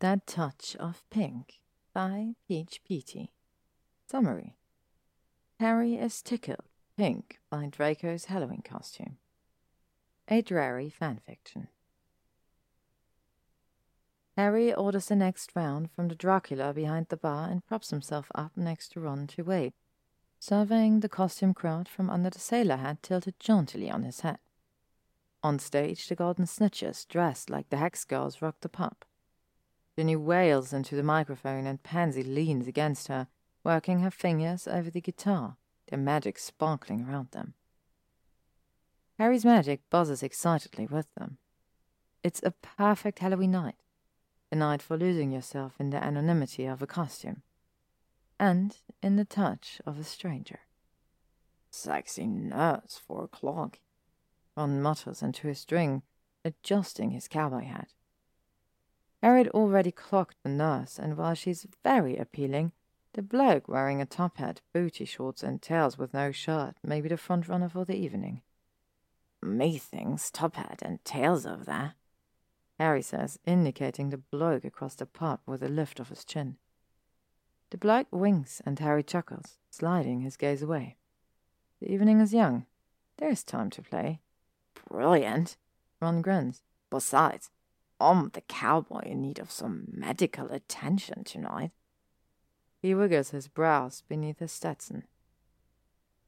That Touch of Pink by Peach Petey. Summary Harry is tickled pink by Draco's Halloween costume. A Drarry fanfiction. Harry orders the next round from the Dracula behind the bar and props himself up next to Ron to wait, surveying the costume crowd from under the sailor hat tilted jauntily on his head. On stage, the Golden Snitches, dressed like the Hex Girls, rock the pub. Ginny wails into the microphone and Pansy leans against her, working her fingers over the guitar, their magic sparkling around them. Harry's magic buzzes excitedly with them. It's a perfect Halloween night, a night for losing yourself in the anonymity of a costume, and in the touch of a stranger. Sexy nurse, four o'clock. Ron mutters into his string, adjusting his cowboy hat. Harry had already clocked the nurse, and while she's very appealing, the bloke wearing a top hat, booty shorts, and tails with no shirt may be the front runner for the evening. Methinks top hat and tails over there, Harry says, indicating the bloke across the pub with a lift of his chin. The bloke winks, and Harry chuckles, sliding his gaze away. The evening is young. There's time to play. Brilliant, Ron grins. Besides, I'm the cowboy in need of some medical attention tonight. He wiggles his brows beneath his Stetson.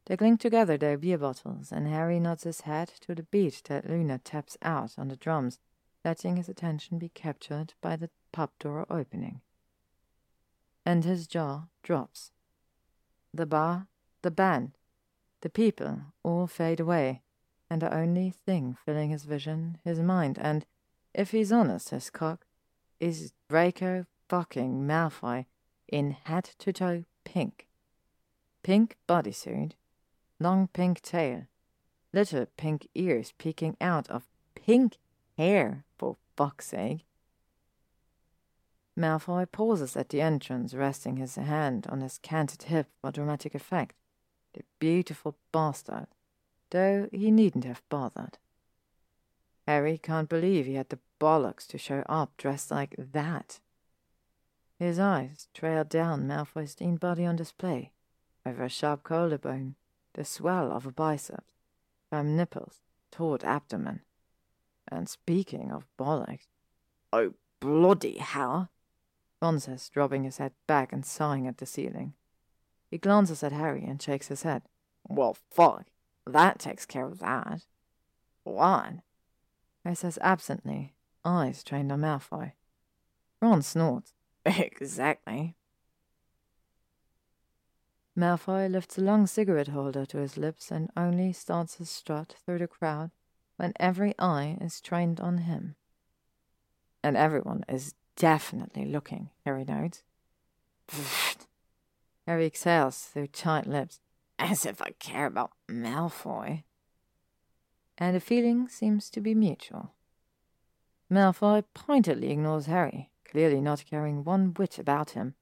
They clink together their beer bottles, and Harry nods his head to the beat that Luna taps out on the drums, letting his attention be captured by the pub door opening. And his jaw drops. The bar, the band, the people all fade away, and the only thing filling his vision, his mind, and if he's honest, his cock, is Draco fucking Malfoy in hat to toe pink. Pink bodysuit, long pink tail, little pink ears peeking out of pink hair, for fuck's sake. Malfoy pauses at the entrance, resting his hand on his canted hip for dramatic effect. The beautiful bastard, though he needn't have bothered. Harry can't believe he had the bollocks to show up dressed like that. His eyes trailed down Malfoy's lean body on display, over a sharp collarbone, the swell of a bicep, firm nipples, taut abdomen. And speaking of bollocks, oh bloody hell! Ron says, dropping his head back and sighing at the ceiling. He glances at Harry and shakes his head. Well, fuck. That takes care of that. What? He says absently, eyes trained on Malfoy. Ron snorts. Exactly. Malfoy lifts a long cigarette holder to his lips and only starts his strut through the crowd when every eye is trained on him. And everyone is definitely looking, Harry notes. Harry exhales through tight lips. As if I care about Malfoy. And the feeling seems to be mutual. Malfoy pointedly ignores Harry, clearly not caring one whit about him,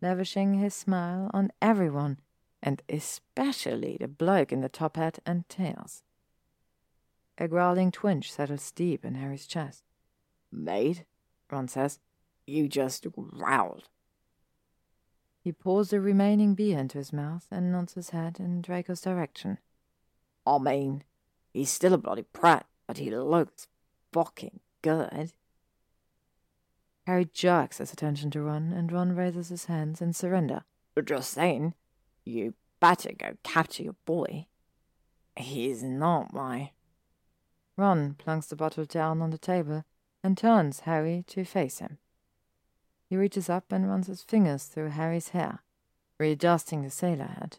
lavishing his smile on everyone, and especially the bloke in the top hat and tails. A growling twinge settles deep in Harry's chest. Mate, Ron says, you just growled. He pours the remaining beer into his mouth and nods his head in Draco's direction. I mean, he's still a bloody prat, but he looks fucking good. Harry jerks his attention to Ron, and Ron raises his hands in surrender. Just saying, you better go capture your boy. He's not my. Ron plunks the bottle down on the table and turns Harry to face him. He reaches up and runs his fingers through Harry's hair, readjusting the sailor hat.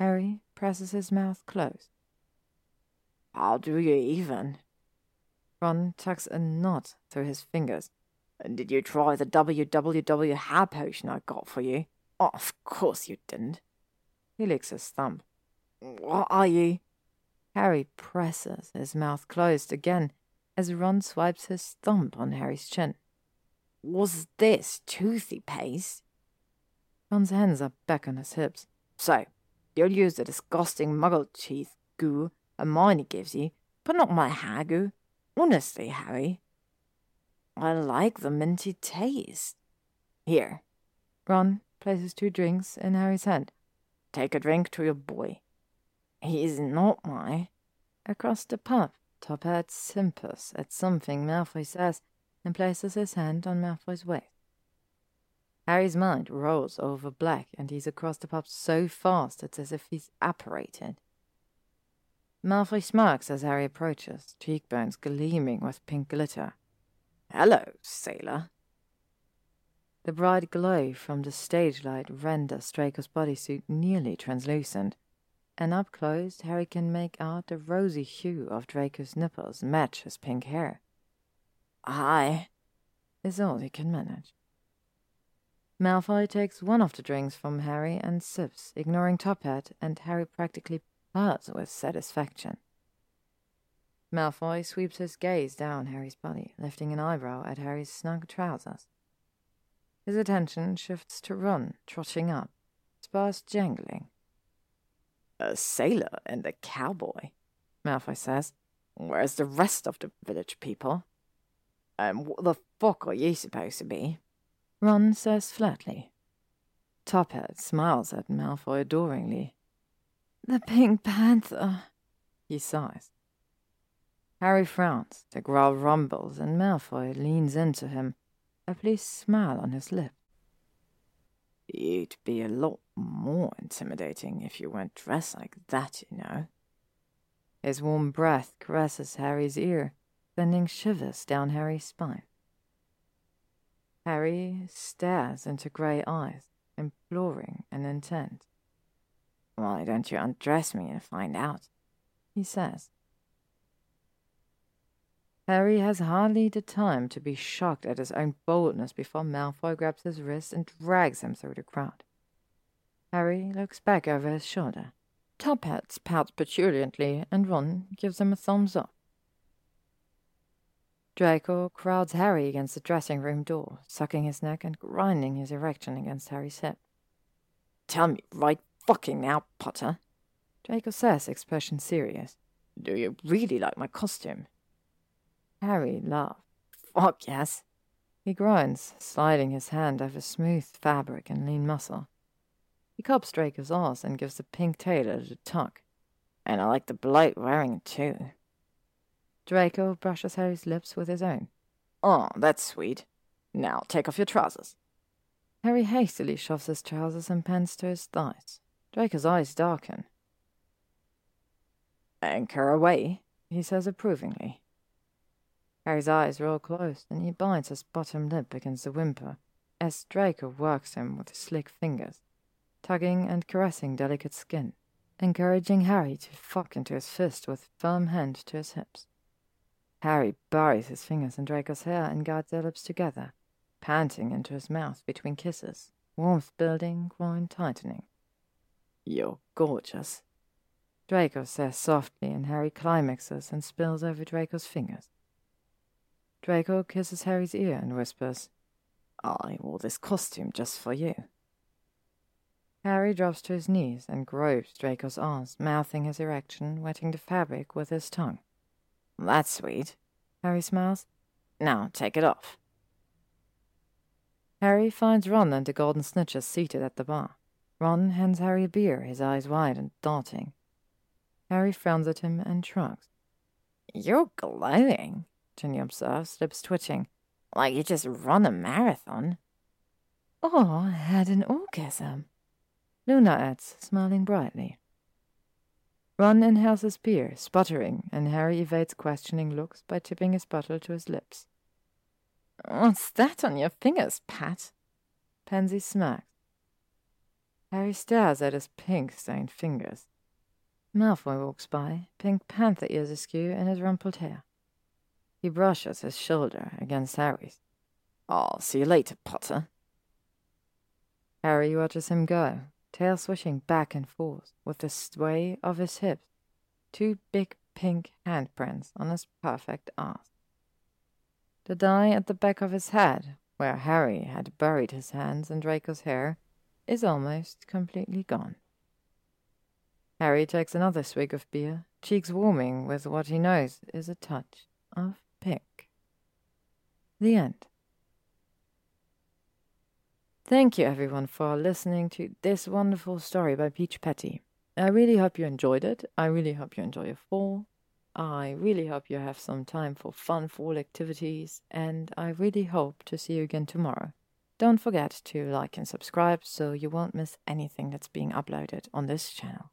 Harry presses his mouth closed. How do you even? Ron tucks a knot through his fingers. And did you try the WWW hair potion I got for you? Oh, of course you didn't. He licks his thumb. What are you? Harry presses his mouth closed again as Ron swipes his thumb on Harry's chin. Was this toothy paste? Ron's hands are back on his hips. So, you'll use the disgusting muggle teeth goo Hermione gives you, but not my hair. Honestly, Harry. I like the minty taste. Here. Ron places two drinks in Harry's hand. Take a drink to your boy. He's not my. Across the pub, Top Hat simpers at something Malfoy says and places his hand on Malfoy's waist. Harry's mind rolls over black, and he's across the pub so fast it's as if he's apparated. Malfoy smirks as Harry approaches, cheekbones gleaming with pink glitter. Hello, sailor. The bright glow from the stage light renders Draco's bodysuit nearly translucent, and up close Harry can make out the rosy hue of Draco's nipples match his pink hair. Hi, is all he can manage. Malfoy takes one of the drinks from Harry and sips, ignoring Top Hat, and Harry practically purrs with satisfaction. Malfoy sweeps his gaze down Harry's body, lifting an eyebrow at Harry's snug trousers. His attention shifts to Ron, trotting up, spurs jangling. A sailor and a cowboy, Malfoy says. Where's the rest of the village people? And what the fuck are you supposed to be? Ron says flatly. Top Hat smiles at Malfoy adoringly. The Pink Panther, he sighs. Harry frowns, the growl rumbles, and Malfoy leans into him, a pleased smile on his lip. You'd be a lot more intimidating if you weren't dressed like that, you know. His warm breath caresses Harry's ear, sending shivers down Harry's spine. Harry stares into grey eyes, imploring and intent. Why don't you undress me and find out? he says. Harry has hardly the time to be shocked at his own boldness before Malfoy grabs his wrist and drags him through the crowd. Harry looks back over his shoulder. Top Hat pouts petulantly, and Ron gives him a thumbs up. Draco crowds Harry against the dressing room door, sucking his neck and grinding his erection against Harry's hip. Tell me right fucking now, Potter. Draco says, expression serious. Do you really like my costume? Harry laughs. Fuck yes. He groans, sliding his hand over smooth fabric and lean muscle. He cups Draco's arse and gives the pink tailor a tuck. And I like the bloke wearing it too. Draco brushes Harry's lips with his own. Oh, that's sweet. Now take off your trousers. Harry hastily shoves his trousers and pants to his thighs. Draco's eyes darken. Anchor away, he says approvingly. Harry's eyes roll closed, and he bites his bottom lip against the whimper as Draco works him with his slick fingers, tugging and caressing delicate skin, encouraging Harry to fuck into his fist with firm hand to his hips. Harry buries his fingers in Draco's hair and guides their lips together, panting into his mouth between kisses, warmth building, groin tightening. You're gorgeous, Draco says softly, and Harry climaxes and spills over Draco's fingers. Draco kisses Harry's ear and whispers, I wore this costume just for you. Harry drops to his knees and gropes Draco's arms, mouthing his erection, wetting the fabric with his tongue. That's sweet. Harry smiles. Now take it off. Harry finds Ron and the Golden Snitches seated at the bar. Ron hands Harry a beer, his eyes wide and darting. Harry frowns at him and shrugs. You're glowing, Ginny observes, lips twitching. Like you just run a marathon. Or had an orgasm, Luna adds, smiling brightly. Ron inhales his beer, sputtering, and Harry evades questioning looks by tipping his bottle to his lips. What's that on your fingers, Pat? Pansy smacks. Harry stares at his pink-stained fingers. Malfoy walks by, pink panther ears askew in his rumpled hair. He brushes his shoulder against Harry's. I'll see you later, Potter. Harry watches him go, tail swishing back and forth with the sway of his hips, two big pink handprints on his perfect ass. The dye at the back of his head, where Harry had buried his hands in Draco's hair, is almost completely gone. Harry takes another swig of beer, cheeks warming with what he knows is a touch of pink. The end. Thank you, everyone, for listening to this wonderful story by Peach Petty. I really hope you enjoyed it. I really hope you enjoy your fall. I really hope you have some time for fun fall activities, and I really hope to see you again tomorrow. Don't forget to like and subscribe so you won't miss anything that's being uploaded on this channel.